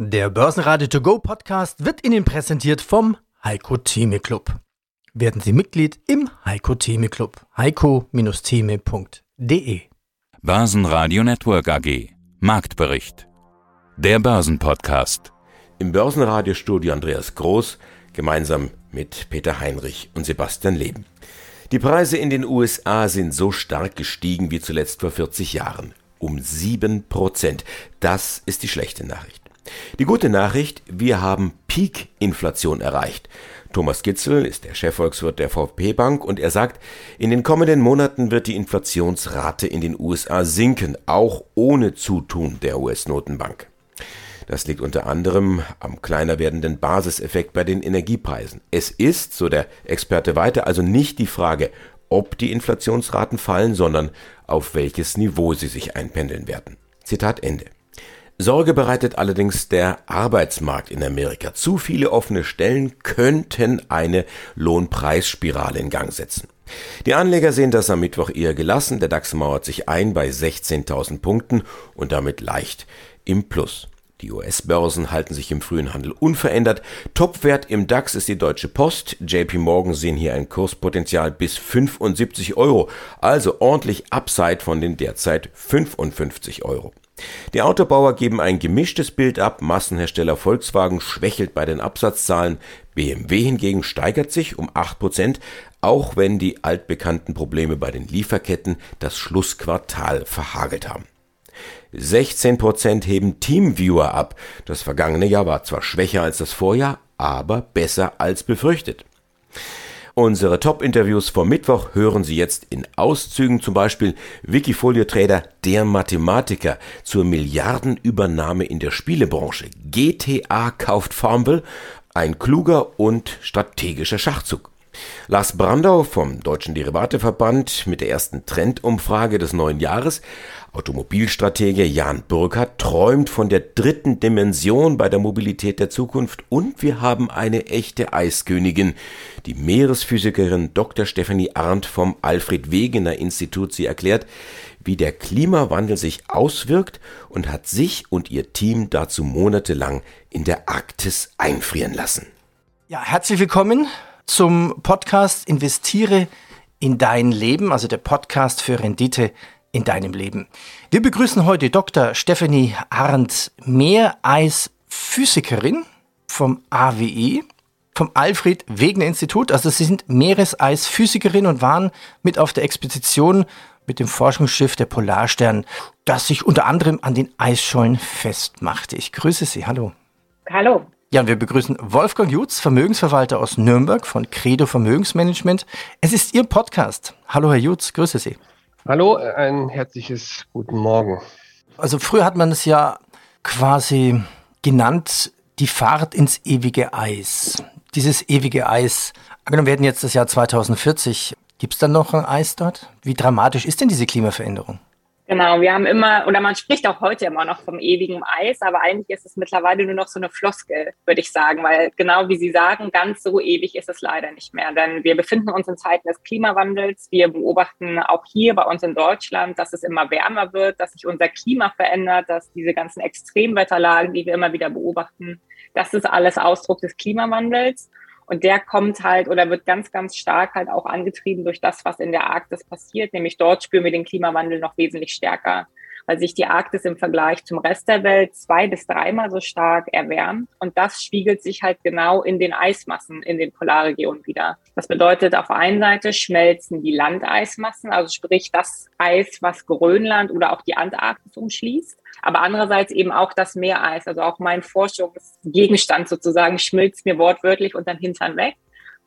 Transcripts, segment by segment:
Der Börsenradio To Go Podcast wird Ihnen präsentiert vom Heiko Theme Club. Werden Sie Mitglied im Heiko Theme Club. heiko-theme.de Börsenradio Network AG Marktbericht Der Börsenpodcast Im Börsenradiostudio Andreas Groß gemeinsam mit Peter Heinrich und Sebastian Leben. Die Preise in den USA sind so stark gestiegen wie zuletzt vor 40 Jahren. Um 7 Prozent. Das ist die schlechte Nachricht. Die gute Nachricht, wir haben Peak-Inflation erreicht. Thomas Gitzel ist der Chefvolkswirt der VP Bank und er sagt, in den kommenden Monaten wird die Inflationsrate in den USA sinken, auch ohne Zutun der US-Notenbank. Das liegt unter anderem am kleiner werdenden Basiseffekt bei den Energiepreisen. Es ist, so der Experte weiter, also nicht die Frage, ob die Inflationsraten fallen, sondern auf welches Niveau sie sich einpendeln werden. Zitat Ende. Sorge bereitet allerdings der Arbeitsmarkt in Amerika. Zu viele offene Stellen könnten eine Lohnpreisspirale in Gang setzen. Die Anleger sehen das am Mittwoch eher gelassen. Der DAX mauert sich ein bei 16.000 Punkten und damit leicht im Plus. Die US-Börsen halten sich im frühen Handel unverändert. Topwert im DAX ist die Deutsche Post. JP Morgan sehen hier ein Kurspotenzial bis 75 Euro, also ordentlich Upside von den derzeit 55 Euro. Die Autobauer geben ein gemischtes Bild ab, Massenhersteller Volkswagen schwächelt bei den Absatzzahlen, BMW hingegen steigert sich um 8%, auch wenn die altbekannten Probleme bei den Lieferketten das Schlussquartal verhagelt haben. 16% heben Teamviewer ab. Das vergangene Jahr war zwar schwächer als das Vorjahr, aber besser als befürchtet. Unsere Top-Interviews vom Mittwoch hören Sie jetzt in Auszügen, zum Beispiel Wikifolio-Trader Der Mathematiker zur Milliardenübernahme in der Spielebranche. GTA kauft Farmville, ein kluger und strategischer Schachzug. Lars Brandau vom Deutschen Derivateverband mit der ersten Trendumfrage des neuen Jahres. Automobilstratege Jan Burkhardt träumt von der dritten Dimension bei der Mobilität der Zukunft und wir haben eine echte Eiskönigin, die Meeresphysikerin Dr. Stephanie Arndt vom Alfred Wegener Institut. Sie erklärt, wie der Klimawandel sich auswirkt und hat sich und ihr Team dazu monatelang in der Arktis einfrieren lassen. Ja, herzlich willkommen zum Podcast Investiere in dein Leben, also der Podcast für Rendite in deinem Leben. Wir begrüßen heute Dr. Stephanie Arndt, Meereisphysikerin vom AWE, vom Alfred Wegener Institut. Also Sie sind Meereisphysikerin und waren mit auf der Expedition mit dem Forschungsschiff der Polarstern, das sich unter anderem an den Eisschollen festmachte. Ich grüße Sie. Hallo. Hallo. Ja, und wir begrüßen Wolfgang Jutz, Vermögensverwalter aus Nürnberg von Credo Vermögensmanagement. Es ist Ihr Podcast. Hallo, Herr Jutz, grüße Sie. Hallo, ein herzliches guten Morgen. Also früher hat man es ja quasi genannt, die Fahrt ins ewige Eis. Dieses ewige Eis. Angenommen, wir hätten jetzt das Jahr 2040. Gibt es dann noch ein Eis dort? Wie dramatisch ist denn diese Klimaveränderung? Genau, wir haben immer, oder man spricht auch heute immer noch vom ewigen Eis, aber eigentlich ist es mittlerweile nur noch so eine Floskel, würde ich sagen, weil genau wie Sie sagen, ganz so ewig ist es leider nicht mehr. Denn wir befinden uns in Zeiten des Klimawandels. Wir beobachten auch hier bei uns in Deutschland, dass es immer wärmer wird, dass sich unser Klima verändert, dass diese ganzen Extremwetterlagen, die wir immer wieder beobachten, das ist alles Ausdruck des Klimawandels. Und der kommt halt oder wird ganz, ganz stark halt auch angetrieben durch das, was in der Arktis passiert. Nämlich dort spüren wir den Klimawandel noch wesentlich stärker, weil sich die Arktis im Vergleich zum Rest der Welt zwei bis dreimal so stark erwärmt. Und das spiegelt sich halt genau in den Eismassen in den Polarregionen wieder. Das bedeutet, auf der einen Seite schmelzen die Landeismassen, also sprich das Eis, was Grönland oder auch die Antarktis umschließt aber andererseits eben auch das Meereis. Also auch mein Forschungsgegenstand sozusagen schmilzt mir wortwörtlich unter den Hintern weg.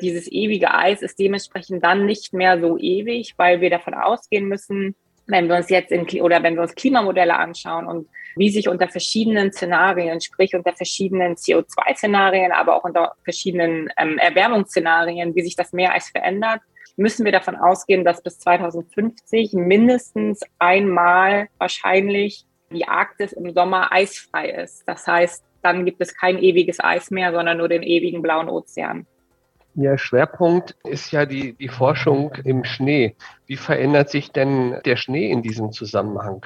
Dieses ewige Eis ist dementsprechend dann nicht mehr so ewig, weil wir davon ausgehen müssen, wenn wir uns jetzt in, oder wenn wir uns Klimamodelle anschauen und wie sich unter verschiedenen Szenarien, sprich unter verschiedenen CO2-Szenarien, aber auch unter verschiedenen ähm, Erwärmungsszenarien, wie sich das Meereis verändert, müssen wir davon ausgehen, dass bis 2050 mindestens einmal wahrscheinlich die Arktis im Sommer eisfrei ist. Das heißt, dann gibt es kein ewiges Eis mehr, sondern nur den ewigen blauen Ozean. Ja, Schwerpunkt ist ja die, die Forschung im Schnee. Wie verändert sich denn der Schnee in diesem Zusammenhang?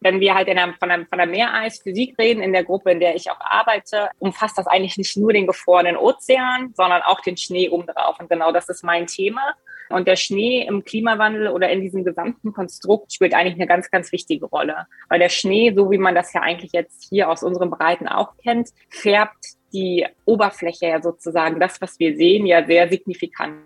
wenn wir halt der, von, der, von der Meereisphysik reden, in der Gruppe, in der ich auch arbeite, umfasst das eigentlich nicht nur den gefrorenen Ozean, sondern auch den Schnee obendrauf. Und genau das ist mein Thema. Und der Schnee im Klimawandel oder in diesem gesamten Konstrukt spielt eigentlich eine ganz, ganz wichtige Rolle. Weil der Schnee, so wie man das ja eigentlich jetzt hier aus unseren Breiten auch kennt, färbt die Oberfläche ja sozusagen, das, was wir sehen, ja sehr signifikant.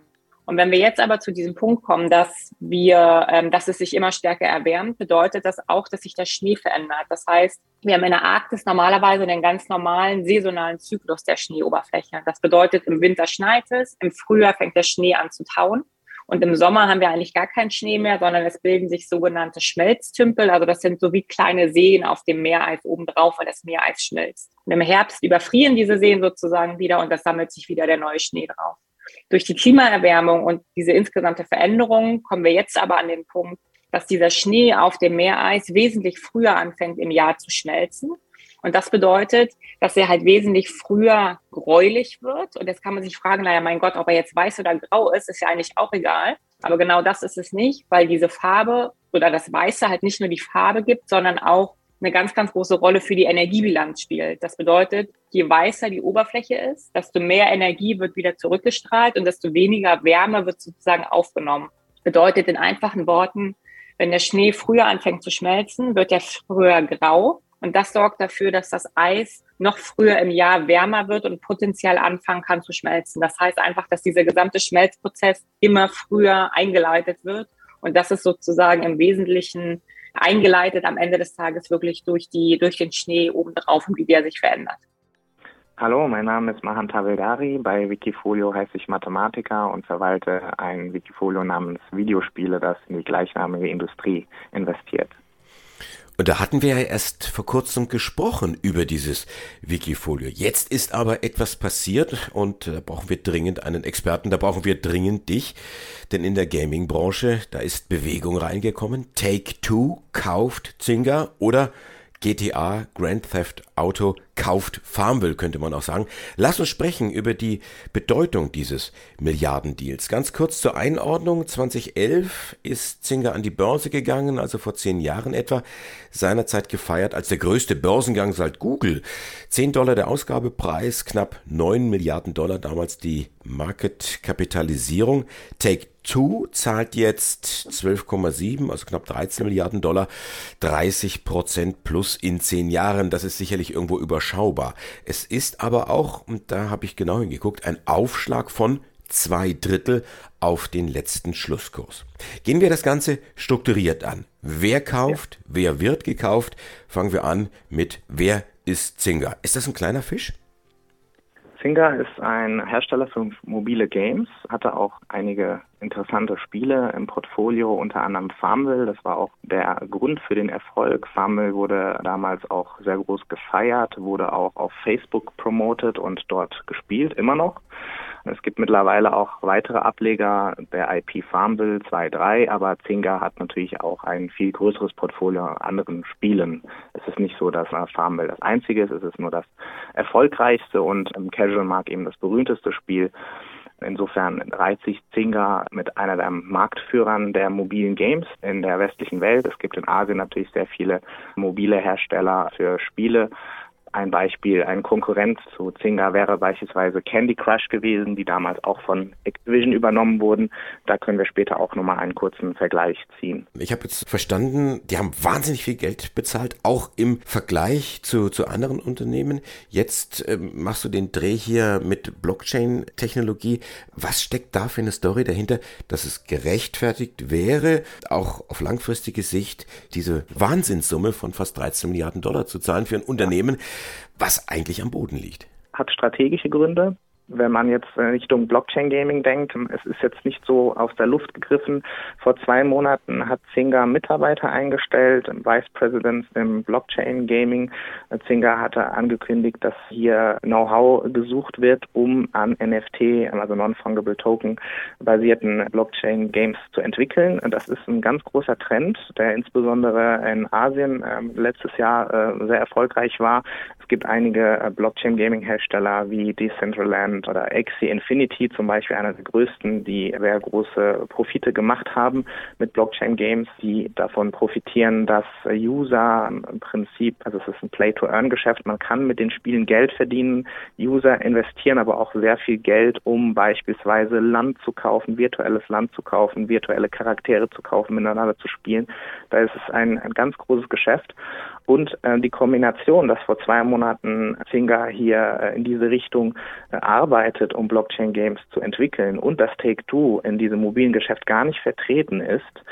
Und wenn wir jetzt aber zu diesem Punkt kommen, dass wir, ähm, dass es sich immer stärker erwärmt, bedeutet das auch, dass sich der Schnee verändert. Das heißt, wir haben in der Arktis normalerweise den ganz normalen saisonalen Zyklus der Schneeoberfläche. Das bedeutet, im Winter schneit es, im Frühjahr fängt der Schnee an zu tauen. Und im Sommer haben wir eigentlich gar keinen Schnee mehr, sondern es bilden sich sogenannte Schmelztümpel. Also das sind so wie kleine Seen auf dem Meereis obendrauf, weil das Meereis schmilzt. Und im Herbst überfrieren diese Seen sozusagen wieder und das sammelt sich wieder der neue Schnee drauf. Durch die Klimaerwärmung und diese insgesamte Veränderung kommen wir jetzt aber an den Punkt, dass dieser Schnee auf dem Meereis wesentlich früher anfängt im Jahr zu schmelzen. Und das bedeutet, dass er halt wesentlich früher gräulich wird. Und jetzt kann man sich fragen, naja, mein Gott, ob er jetzt weiß oder grau ist, ist ja eigentlich auch egal. Aber genau das ist es nicht, weil diese Farbe oder das Weiße halt nicht nur die Farbe gibt, sondern auch eine ganz, ganz große Rolle für die Energiebilanz spielt. Das bedeutet, je weißer die Oberfläche ist, desto mehr Energie wird wieder zurückgestrahlt und desto weniger Wärme wird sozusagen aufgenommen. Bedeutet in einfachen Worten, wenn der Schnee früher anfängt zu schmelzen, wird er früher grau. Und das sorgt dafür, dass das Eis noch früher im Jahr wärmer wird und potenziell anfangen kann zu schmelzen. Das heißt einfach, dass dieser gesamte Schmelzprozess immer früher eingeleitet wird. Und das ist sozusagen im Wesentlichen eingeleitet am Ende des Tages wirklich durch, die, durch den Schnee obendrauf und wie der sich verändert. Hallo, mein Name ist Mahan Taveldari. Bei Wikifolio heiße ich Mathematiker und verwalte ein Wikifolio namens Videospiele, das in die gleichnamige Industrie investiert. Und da hatten wir ja erst vor kurzem gesprochen über dieses Wikifolio. Jetzt ist aber etwas passiert und da brauchen wir dringend einen Experten, da brauchen wir dringend dich, denn in der Gaming-Branche, da ist Bewegung reingekommen. Take Two kauft Zynga oder GTA, Grand Theft Auto kauft Farmville, könnte man auch sagen. Lass uns sprechen über die Bedeutung dieses Milliardendeals. Ganz kurz zur Einordnung. 2011 ist Zinger an die Börse gegangen, also vor zehn Jahren etwa. Seinerzeit gefeiert als der größte Börsengang seit Google. 10 Dollar der Ausgabepreis, knapp 9 Milliarden Dollar damals die Marketkapitalisierung. Take Two zahlt jetzt 12,7, also knapp 13 Milliarden Dollar, 30 Prozent plus in zehn Jahren. Das ist sicherlich irgendwo überschaubar. Es ist aber auch, und da habe ich genau hingeguckt, ein Aufschlag von zwei Drittel auf den letzten Schlusskurs. Gehen wir das Ganze strukturiert an. Wer kauft, ja. wer wird gekauft? Fangen wir an mit wer ist Zinger? Ist das ein kleiner Fisch? Zynga ist ein Hersteller für mobile Games, hatte auch einige interessante Spiele im Portfolio, unter anderem Farmville. Das war auch der Grund für den Erfolg. Farmville wurde damals auch sehr groß gefeiert, wurde auch auf Facebook promoted und dort gespielt, immer noch. Es gibt mittlerweile auch weitere Ableger der IP Farmville 2.3, aber Zynga hat natürlich auch ein viel größeres Portfolio an anderen Spielen. Es ist nicht so, dass Farmville das einzige ist, es ist nur das erfolgreichste und im Casual Markt eben das berühmteste Spiel. Insofern reiht sich Zynga mit einer der Marktführern der mobilen Games in der westlichen Welt. Es gibt in Asien natürlich sehr viele mobile Hersteller für Spiele. Ein Beispiel, ein Konkurrent zu Zynga wäre beispielsweise Candy Crush gewesen, die damals auch von Activision übernommen wurden. Da können wir später auch nochmal einen kurzen Vergleich ziehen. Ich habe jetzt verstanden, die haben wahnsinnig viel Geld bezahlt, auch im Vergleich zu, zu anderen Unternehmen. Jetzt ähm, machst du den Dreh hier mit Blockchain-Technologie. Was steckt da für eine Story dahinter, dass es gerechtfertigt wäre, auch auf langfristige Sicht diese Wahnsinnssumme von fast 13 Milliarden Dollar zu zahlen für ein Unternehmen, was eigentlich am Boden liegt. Hat strategische Gründe wenn man jetzt Richtung Blockchain Gaming denkt, es ist jetzt nicht so aus der Luft gegriffen. Vor zwei Monaten hat Zynga Mitarbeiter eingestellt, Vice President im Blockchain Gaming. Zynga hatte angekündigt, dass hier Know-how gesucht wird, um an NFT, also Non-Fungible Token basierten Blockchain Games zu entwickeln. Das ist ein ganz großer Trend, der insbesondere in Asien äh, letztes Jahr äh, sehr erfolgreich war gibt einige äh, Blockchain-Gaming-Hersteller wie Decentraland oder Axie Infinity zum Beispiel, einer der größten, die sehr große Profite gemacht haben mit Blockchain-Games, die davon profitieren, dass User im Prinzip, also es ist ein Play-to-Earn-Geschäft, man kann mit den Spielen Geld verdienen, User investieren aber auch sehr viel Geld, um beispielsweise Land zu kaufen, virtuelles Land zu kaufen, virtuelle Charaktere zu kaufen, miteinander zu spielen. Da ist es ein, ein ganz großes Geschäft. Und äh, die Kombination, dass vor zwei Monaten Finger hier äh, in diese Richtung äh, arbeitet, um Blockchain-Games zu entwickeln und dass Take-Two in diesem mobilen Geschäft gar nicht vertreten ist,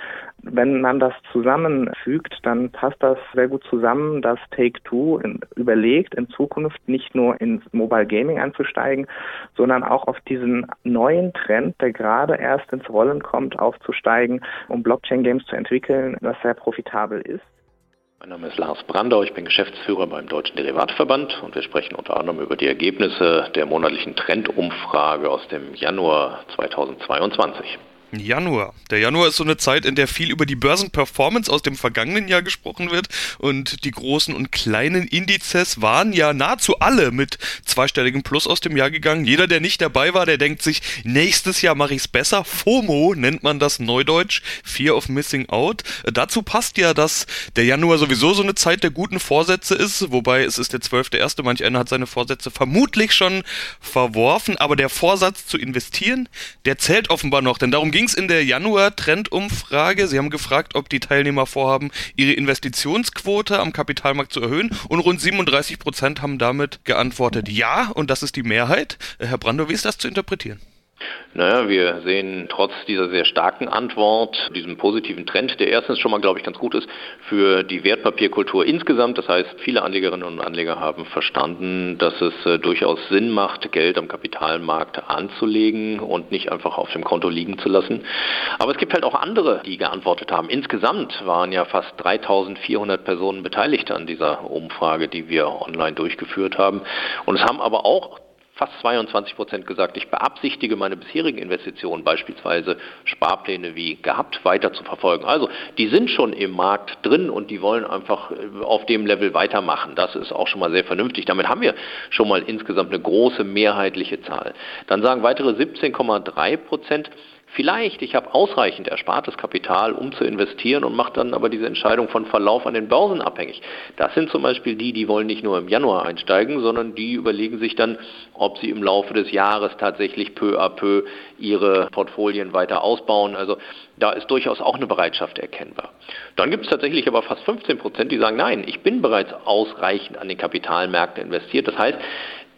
wenn man das zusammenfügt, dann passt das sehr gut zusammen, dass Take-Two überlegt, in Zukunft nicht nur ins Mobile Gaming einzusteigen, sondern auch auf diesen neuen Trend, der gerade erst ins Rollen kommt, aufzusteigen, um Blockchain-Games zu entwickeln, was sehr profitabel ist. Mein Name ist Lars Brandau, ich bin Geschäftsführer beim Deutschen Derivatverband und wir sprechen unter anderem über die Ergebnisse der monatlichen Trendumfrage aus dem Januar 2022. Januar. Der Januar ist so eine Zeit, in der viel über die Börsenperformance aus dem vergangenen Jahr gesprochen wird und die großen und kleinen Indizes waren ja nahezu alle mit zweistelligem Plus aus dem Jahr gegangen. Jeder, der nicht dabei war, der denkt sich, nächstes Jahr mache ich es besser. FOMO nennt man das neudeutsch, Fear of Missing Out. Dazu passt ja, dass der Januar sowieso so eine Zeit der guten Vorsätze ist, wobei es ist der zwölfte erste, manch einer hat seine Vorsätze vermutlich schon verworfen, aber der Vorsatz zu investieren, der zählt offenbar noch, denn darum geht ging es in der Januar-Trendumfrage. Sie haben gefragt, ob die Teilnehmer vorhaben, ihre Investitionsquote am Kapitalmarkt zu erhöhen. Und rund 37 Prozent haben damit geantwortet Ja. Und das ist die Mehrheit. Herr Brando, wie ist das zu interpretieren? Naja, wir sehen trotz dieser sehr starken Antwort, diesem positiven Trend, der erstens schon mal, glaube ich, ganz gut ist für die Wertpapierkultur insgesamt. Das heißt, viele Anlegerinnen und Anleger haben verstanden, dass es äh, durchaus Sinn macht, Geld am Kapitalmarkt anzulegen und nicht einfach auf dem Konto liegen zu lassen. Aber es gibt halt auch andere, die geantwortet haben. Insgesamt waren ja fast 3400 Personen beteiligt an dieser Umfrage, die wir online durchgeführt haben. Und es haben aber auch fast 22 Prozent gesagt, ich beabsichtige meine bisherigen Investitionen, beispielsweise Sparpläne wie gehabt, weiter zu verfolgen. Also die sind schon im Markt drin und die wollen einfach äh, auf dem Level weitermachen. Das ist auch schon mal sehr vernünftig. Damit haben wir schon mal insgesamt eine große mehrheitliche Zahl. Dann sagen weitere 17,3 Prozent, Vielleicht, ich habe ausreichend erspartes Kapital, um zu investieren und mache dann aber diese Entscheidung von Verlauf an den Börsen abhängig. Das sind zum Beispiel die, die wollen nicht nur im Januar einsteigen, sondern die überlegen sich dann, ob sie im Laufe des Jahres tatsächlich peu à peu ihre Portfolien weiter ausbauen. Also da ist durchaus auch eine Bereitschaft erkennbar. Dann gibt es tatsächlich aber fast 15 Prozent, die sagen, nein, ich bin bereits ausreichend an den Kapitalmärkten investiert. Das heißt,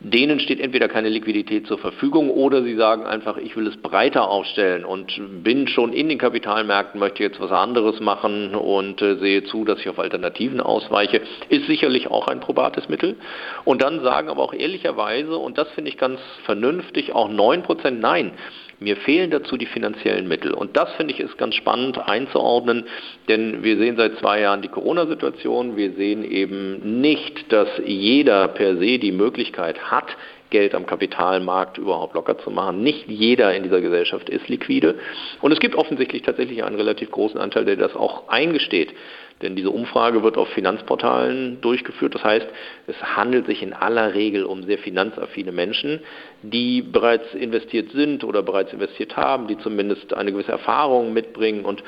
denen steht entweder keine Liquidität zur Verfügung oder sie sagen einfach, ich will es breiter aufstellen und bin schon in den Kapitalmärkten, möchte jetzt was anderes machen und äh, sehe zu, dass ich auf Alternativen ausweiche, ist sicherlich auch ein probates Mittel. Und dann sagen aber auch ehrlicherweise, und das finde ich ganz vernünftig, auch 9% Nein. Mir fehlen dazu die finanziellen Mittel. Und das finde ich ist ganz spannend einzuordnen, denn wir sehen seit zwei Jahren die Corona-Situation. Wir sehen eben nicht, dass jeder per se die Möglichkeit hat, Geld am Kapitalmarkt überhaupt locker zu machen. Nicht jeder in dieser Gesellschaft ist liquide. Und es gibt offensichtlich tatsächlich einen relativ großen Anteil, der das auch eingesteht. Denn diese Umfrage wird auf Finanzportalen durchgeführt. Das heißt, es handelt sich in aller Regel um sehr finanzaffine Menschen, die bereits investiert sind oder bereits investiert haben, die zumindest eine gewisse Erfahrung mitbringen und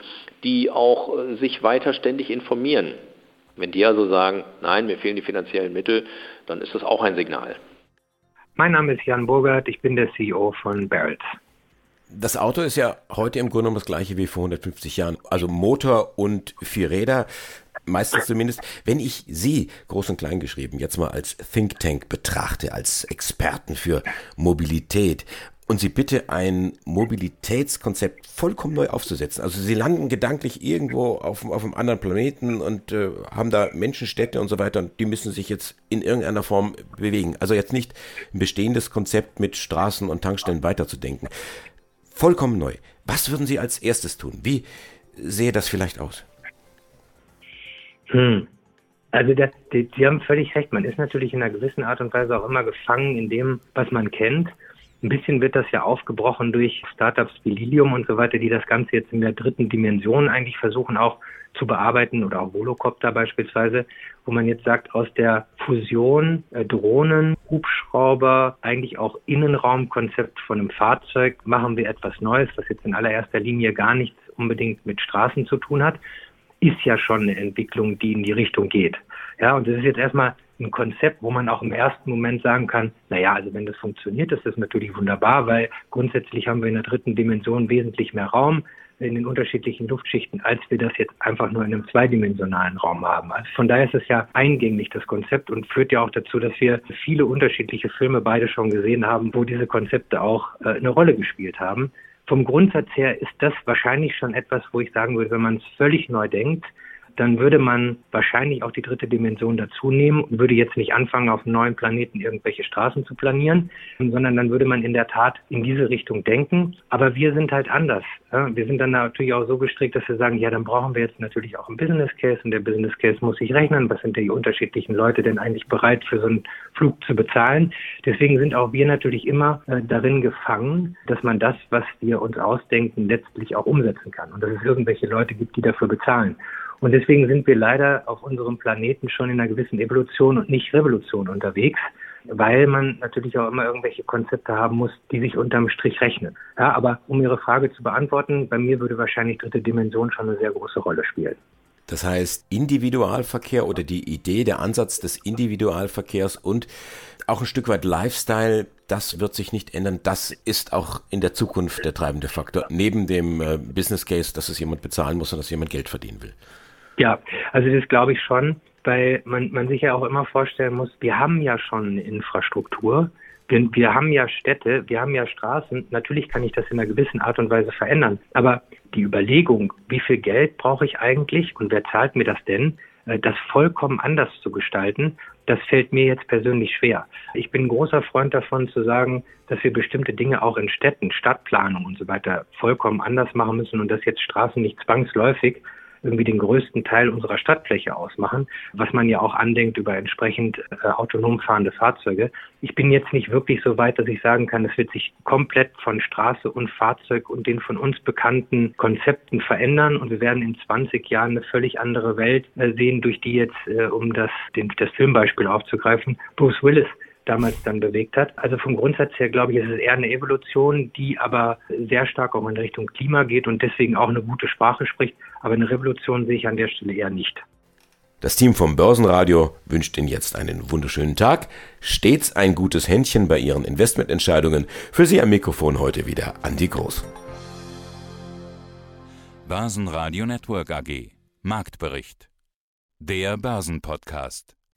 die auch äh, sich weiter ständig informieren. Wenn die also sagen, nein, mir fehlen die finanziellen Mittel, dann ist das auch ein Signal. Mein Name ist Jan Burgert, ich bin der CEO von Barrett. Das Auto ist ja heute im Grunde genommen das gleiche wie vor 150 Jahren. Also Motor und vier Räder, meistens zumindest. Wenn ich Sie, groß und klein geschrieben, jetzt mal als Think Tank betrachte, als Experten für Mobilität, und Sie bitte ein Mobilitätskonzept vollkommen neu aufzusetzen. Also Sie landen gedanklich irgendwo auf, auf einem anderen Planeten und äh, haben da Menschenstädte und so weiter und die müssen sich jetzt in irgendeiner Form bewegen. Also jetzt nicht ein bestehendes Konzept mit Straßen und Tankstellen weiterzudenken vollkommen neu. Was würden Sie als erstes tun? Wie sähe das vielleicht aus? Hm. Also das, die, Sie haben völlig recht. Man ist natürlich in einer gewissen Art und Weise auch immer gefangen in dem, was man kennt. Ein bisschen wird das ja aufgebrochen durch Startups wie Lilium und so weiter, die das Ganze jetzt in der dritten Dimension eigentlich versuchen auch zu bearbeiten oder auch Volocopter beispielsweise, wo man jetzt sagt, aus der Fusion äh, Drohnen, Hubschrauber, eigentlich auch Innenraumkonzept von einem Fahrzeug machen wir etwas Neues, was jetzt in allererster Linie gar nichts unbedingt mit Straßen zu tun hat, ist ja schon eine Entwicklung, die in die Richtung geht. Ja, und das ist jetzt erstmal ein Konzept, wo man auch im ersten Moment sagen kann, naja, also wenn das funktioniert, ist das natürlich wunderbar, weil grundsätzlich haben wir in der dritten Dimension wesentlich mehr Raum in den unterschiedlichen Luftschichten, als wir das jetzt einfach nur in einem zweidimensionalen Raum haben. Also von daher ist es ja eingänglich, das Konzept, und führt ja auch dazu, dass wir viele unterschiedliche Filme beide schon gesehen haben, wo diese Konzepte auch äh, eine Rolle gespielt haben. Vom Grundsatz her ist das wahrscheinlich schon etwas, wo ich sagen würde, wenn man es völlig neu denkt, dann würde man wahrscheinlich auch die dritte Dimension dazu nehmen und würde jetzt nicht anfangen, auf einem neuen Planeten irgendwelche Straßen zu planieren, sondern dann würde man in der Tat in diese Richtung denken. Aber wir sind halt anders. Wir sind dann natürlich auch so gestrickt, dass wir sagen, ja, dann brauchen wir jetzt natürlich auch einen Business Case und der Business Case muss sich rechnen. Was sind die unterschiedlichen Leute denn eigentlich bereit für so einen Flug zu bezahlen? Deswegen sind auch wir natürlich immer äh, darin gefangen, dass man das, was wir uns ausdenken, letztlich auch umsetzen kann und dass es irgendwelche Leute gibt, die dafür bezahlen. Und deswegen sind wir leider auf unserem Planeten schon in einer gewissen Evolution und nicht Revolution unterwegs, weil man natürlich auch immer irgendwelche Konzepte haben muss, die sich unterm Strich rechnen. Ja, aber um Ihre Frage zu beantworten, bei mir würde wahrscheinlich dritte Dimension schon eine sehr große Rolle spielen. Das heißt, Individualverkehr oder die Idee, der Ansatz des Individualverkehrs und auch ein Stück weit Lifestyle, das wird sich nicht ändern. Das ist auch in der Zukunft der treibende Faktor, neben dem äh, Business Case, dass es jemand bezahlen muss und dass jemand Geld verdienen will. Ja, also das glaube ich schon, weil man, man sich ja auch immer vorstellen muss, wir haben ja schon Infrastruktur, wir, wir haben ja Städte, wir haben ja Straßen. Natürlich kann ich das in einer gewissen Art und Weise verändern. Aber die Überlegung, wie viel Geld brauche ich eigentlich und wer zahlt mir das denn, äh, das vollkommen anders zu gestalten, das fällt mir jetzt persönlich schwer. Ich bin ein großer Freund davon zu sagen, dass wir bestimmte Dinge auch in Städten, Stadtplanung und so weiter vollkommen anders machen müssen und dass jetzt Straßen nicht zwangsläufig irgendwie den größten Teil unserer Stadtfläche ausmachen, was man ja auch andenkt über entsprechend äh, autonom fahrende Fahrzeuge. Ich bin jetzt nicht wirklich so weit, dass ich sagen kann, es wird sich komplett von Straße und Fahrzeug und den von uns bekannten Konzepten verändern und wir werden in 20 Jahren eine völlig andere Welt äh, sehen, durch die jetzt, äh, um das, den, das Filmbeispiel aufzugreifen, Bruce Willis damals dann bewegt hat. Also vom Grundsatz her glaube ich, ist es eher eine Evolution, die aber sehr stark auch in Richtung Klima geht und deswegen auch eine gute Sprache spricht. Aber eine Revolution sehe ich an der Stelle eher nicht. Das Team vom Börsenradio wünscht Ihnen jetzt einen wunderschönen Tag. Stets ein gutes Händchen bei Ihren Investmententscheidungen. Für Sie am Mikrofon heute wieder Andi Groß. Börsenradio Network AG. Marktbericht. Der Börsenpodcast.